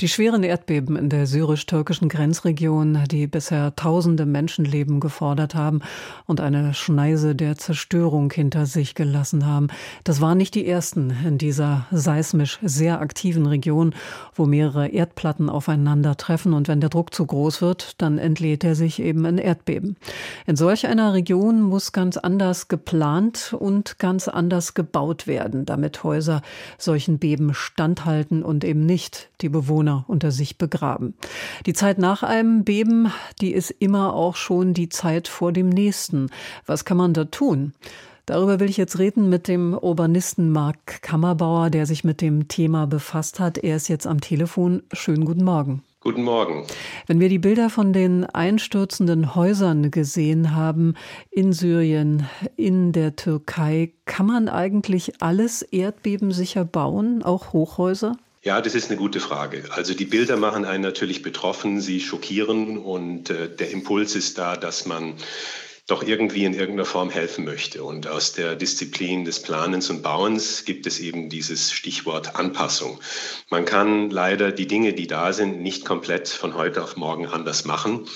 die schweren Erdbeben in der syrisch-türkischen Grenzregion, die bisher tausende Menschenleben gefordert haben und eine Schneise der Zerstörung hinter sich gelassen haben, das waren nicht die ersten in dieser seismisch sehr aktiven Region, wo mehrere Erdplatten aufeinandertreffen und wenn der Druck zu groß wird, dann entlädt er sich eben in Erdbeben. In solch einer Region muss ganz anders geplant und ganz anders gebaut werden, damit Häuser solchen Beben standhalten und eben nicht die Bewohner Bewohner unter sich begraben. Die Zeit nach einem Beben, die ist immer auch schon die Zeit vor dem nächsten. Was kann man da tun? Darüber will ich jetzt reden mit dem Urbanisten Marc Kammerbauer, der sich mit dem Thema befasst hat. Er ist jetzt am Telefon. Schönen guten Morgen. Guten Morgen. Wenn wir die Bilder von den einstürzenden Häusern gesehen haben in Syrien, in der Türkei, kann man eigentlich alles erdbebensicher bauen, auch Hochhäuser? Ja, das ist eine gute Frage. Also die Bilder machen einen natürlich betroffen, sie schockieren und äh, der Impuls ist da, dass man doch irgendwie in irgendeiner Form helfen möchte. Und aus der Disziplin des Planens und Bauens gibt es eben dieses Stichwort Anpassung. Man kann leider die Dinge, die da sind, nicht komplett von heute auf morgen anders machen.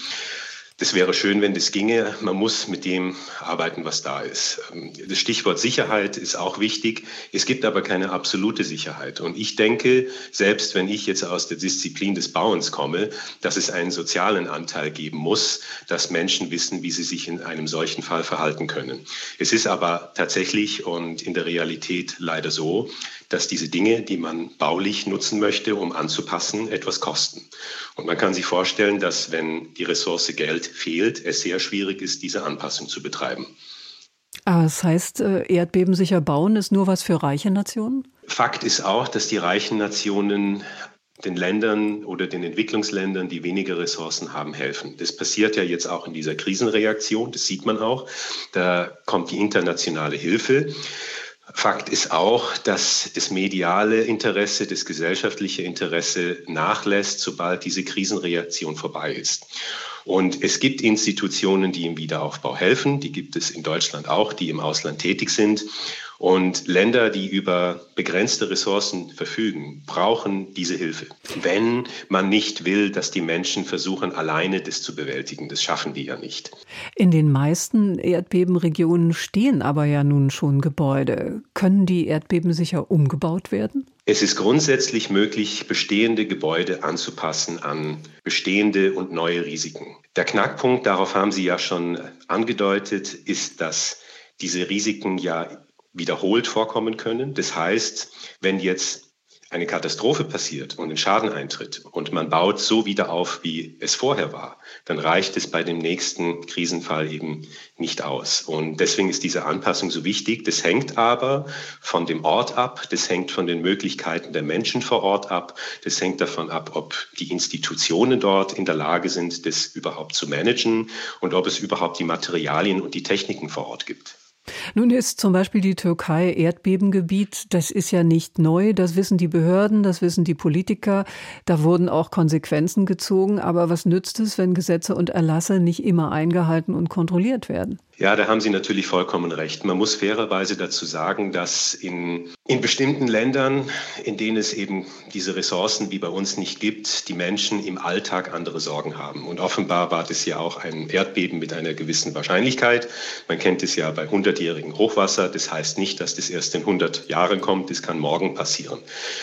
Das wäre schön, wenn das ginge. Man muss mit dem arbeiten, was da ist. Ähm, das Stichwort Sicherheit ist auch wichtig. Es gibt aber keine absolute Sicherheit. Und ich denke, selbst wenn ich jetzt aus der Disziplin des Bauens komme, dass es einen sozialen Anteil geben muss, dass Menschen wissen, wie sie sich in einem solchen Fall verhalten können. Es ist aber tatsächlich und in der Realität leider so, dass diese Dinge, die man baulich nutzen möchte, um anzupassen, etwas kosten. Und man kann sich vorstellen, dass wenn die Ressource Geld fehlt, es sehr schwierig ist, diese Anpassung zu betreiben. Aber das heißt, äh, erdbebensicher bauen ist nur was für reiche Nationen? Fakt ist auch, dass die reichen Nationen den Ländern oder den Entwicklungsländern, die weniger Ressourcen haben, helfen. Das passiert ja jetzt auch in dieser Krisenreaktion, das sieht man auch. Da kommt die internationale Hilfe. Fakt ist auch, dass das mediale Interesse, das gesellschaftliche Interesse nachlässt, sobald diese Krisenreaktion vorbei ist. Und es gibt Institutionen, die im Wiederaufbau helfen. Die gibt es in Deutschland auch, die im Ausland tätig sind. Und Länder, die über begrenzte Ressourcen verfügen, brauchen diese Hilfe. Wenn man nicht will, dass die Menschen versuchen, alleine das zu bewältigen. Das schaffen die ja nicht. In den meisten Erdbebenregionen stehen aber ja nun schon Gebäude. Können die Erdbeben sicher umgebaut werden? Es ist grundsätzlich möglich, bestehende Gebäude anzupassen an bestehende und neue Risiken. Der Knackpunkt, darauf haben Sie ja schon angedeutet, ist, dass diese Risiken ja wiederholt vorkommen können. Das heißt, wenn jetzt eine Katastrophe passiert und ein Schaden eintritt und man baut so wieder auf, wie es vorher war, dann reicht es bei dem nächsten Krisenfall eben nicht aus. Und deswegen ist diese Anpassung so wichtig. Das hängt aber von dem Ort ab, das hängt von den Möglichkeiten der Menschen vor Ort ab, das hängt davon ab, ob die Institutionen dort in der Lage sind, das überhaupt zu managen und ob es überhaupt die Materialien und die Techniken vor Ort gibt. Nun ist zum Beispiel die Türkei Erdbebengebiet. Das ist ja nicht neu. Das wissen die Behörden, das wissen die Politiker. Da wurden auch Konsequenzen gezogen. Aber was nützt es, wenn Gesetze und Erlasse nicht immer eingehalten und kontrolliert werden? Ja, da haben Sie natürlich vollkommen recht. Man muss fairerweise dazu sagen, dass in, in bestimmten Ländern, in denen es eben diese Ressourcen wie bei uns nicht gibt, die Menschen im Alltag andere Sorgen haben. Und offenbar war das ja auch ein Erdbeben mit einer gewissen Wahrscheinlichkeit. Man kennt es ja bei hundertjährigen Hochwasser. Das heißt nicht, dass das erst in 100 Jahren kommt. Das kann morgen passieren.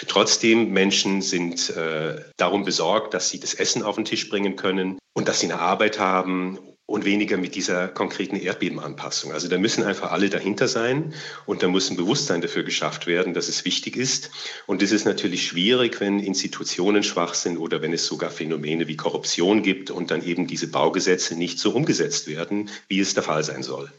Trotzdem, Menschen sind äh, darum besorgt, dass sie das Essen auf den Tisch bringen können und dass sie eine Arbeit haben und weniger mit dieser konkreten Erdbebenanpassung. Also da müssen einfach alle dahinter sein und da muss ein Bewusstsein dafür geschafft werden, dass es wichtig ist. Und das ist natürlich schwierig, wenn Institutionen schwach sind oder wenn es sogar Phänomene wie Korruption gibt und dann eben diese Baugesetze nicht so umgesetzt werden, wie es der Fall sein soll.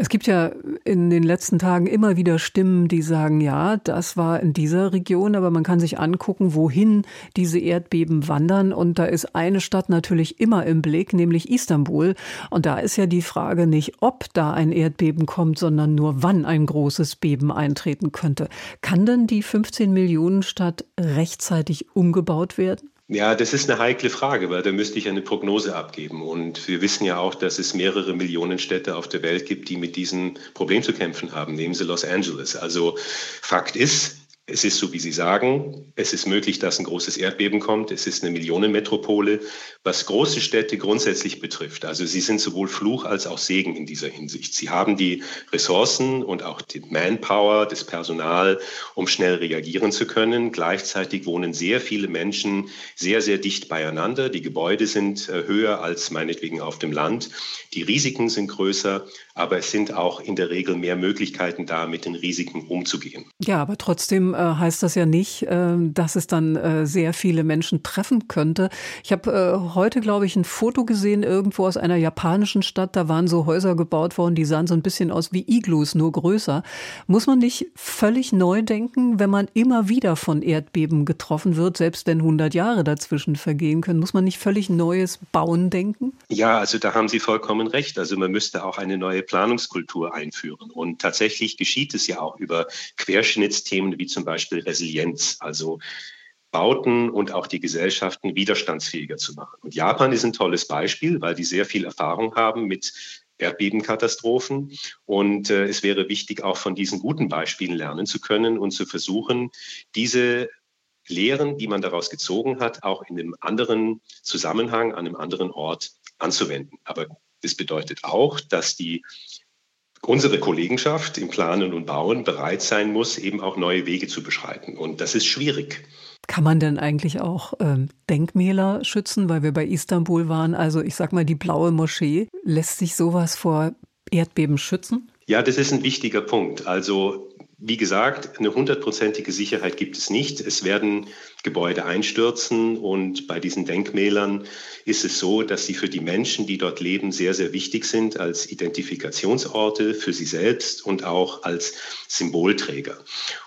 Es gibt ja in den letzten Tagen immer wieder Stimmen, die sagen, ja, das war in dieser Region, aber man kann sich angucken, wohin diese Erdbeben wandern. Und da ist eine Stadt natürlich immer im Blick, nämlich Istanbul. Und da ist ja die Frage nicht, ob da ein Erdbeben kommt, sondern nur wann ein großes Beben eintreten könnte. Kann denn die 15 Millionen Stadt rechtzeitig umgebaut werden? Ja, das ist eine heikle Frage, weil da müsste ich eine Prognose abgeben. Und wir wissen ja auch, dass es mehrere Millionen Städte auf der Welt gibt, die mit diesem Problem zu kämpfen haben. Nehmen Sie Los Angeles. Also Fakt ist, es ist so, wie Sie sagen, es ist möglich, dass ein großes Erdbeben kommt. Es ist eine Millionenmetropole, was große Städte grundsätzlich betrifft. Also sie sind sowohl Fluch als auch Segen in dieser Hinsicht. Sie haben die Ressourcen und auch die Manpower, das Personal, um schnell reagieren zu können. Gleichzeitig wohnen sehr viele Menschen sehr, sehr dicht beieinander. Die Gebäude sind äh, höher als meinetwegen auf dem Land. Die Risiken sind größer, aber es sind auch in der Regel mehr Möglichkeiten da, mit den Risiken umzugehen. Ja, aber trotzdem heißt das ja nicht, äh, dass es dann äh, sehr viele Menschen treffen könnte. Ich habe äh, heute, glaube ich, ein Foto gesehen irgendwo aus einer japanischen Stadt. Da waren so Häuser gebaut worden, die sahen so ein bisschen aus wie Iglus, nur größer. Muss man nicht völlig neu denken, wenn man immer wieder von Erdbeben getroffen wird, selbst wenn 100 Jahre dazwischen vergehen können? Muss man nicht völlig neues Bauen denken? Ja, also da haben Sie vollkommen recht. Also man müsste auch eine neue Planungskultur einführen. Und tatsächlich geschieht es ja auch über Querschnittsthemen wie zum Beispiel Resilienz, also Bauten und auch die Gesellschaften widerstandsfähiger zu machen. Und Japan ist ein tolles Beispiel, weil die sehr viel Erfahrung haben mit Erdbebenkatastrophen. Und äh, es wäre wichtig, auch von diesen guten Beispielen lernen zu können und zu versuchen, diese Lehren, die man daraus gezogen hat, auch in einem anderen Zusammenhang, an einem anderen Ort anzuwenden. Aber das bedeutet auch, dass die unsere Kollegenschaft im Planen und Bauen bereit sein muss, eben auch neue Wege zu beschreiten. Und das ist schwierig. Kann man denn eigentlich auch ähm, Denkmäler schützen, weil wir bei Istanbul waren? Also ich sag mal, die blaue Moschee, lässt sich sowas vor Erdbeben schützen? Ja, das ist ein wichtiger Punkt. Also wie gesagt, eine hundertprozentige Sicherheit gibt es nicht. Es werden Gebäude einstürzen und bei diesen Denkmälern ist es so, dass sie für die Menschen, die dort leben, sehr, sehr wichtig sind als Identifikationsorte für sie selbst und auch als Symbolträger.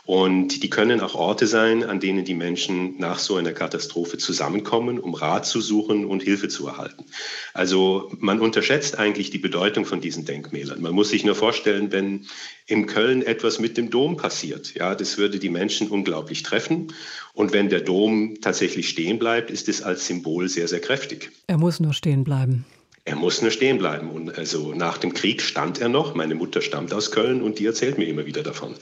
Und die können auch Orte sein, an denen die Menschen nach so einer Katastrophe zusammenkommen, um Rat zu suchen und Hilfe zu erhalten. Also man unterschätzt eigentlich die Bedeutung von diesen Denkmälern. Man muss sich nur vorstellen, wenn in Köln etwas mit dem Dom passiert, ja, das würde die Menschen unglaublich treffen. Und wenn der Dom tatsächlich stehen bleibt, ist es als Symbol sehr, sehr kräftig. Er muss nur stehen bleiben. Er muss nur stehen bleiben. Und also nach dem Krieg stand er noch. Meine Mutter stammt aus Köln und die erzählt mir immer wieder davon.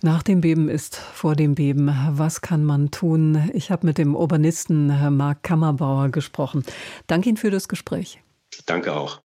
Nach dem Beben ist vor dem Beben. Was kann man tun? Ich habe mit dem Urbanisten Marc Kammerbauer gesprochen. Danke Ihnen für das Gespräch. Danke auch.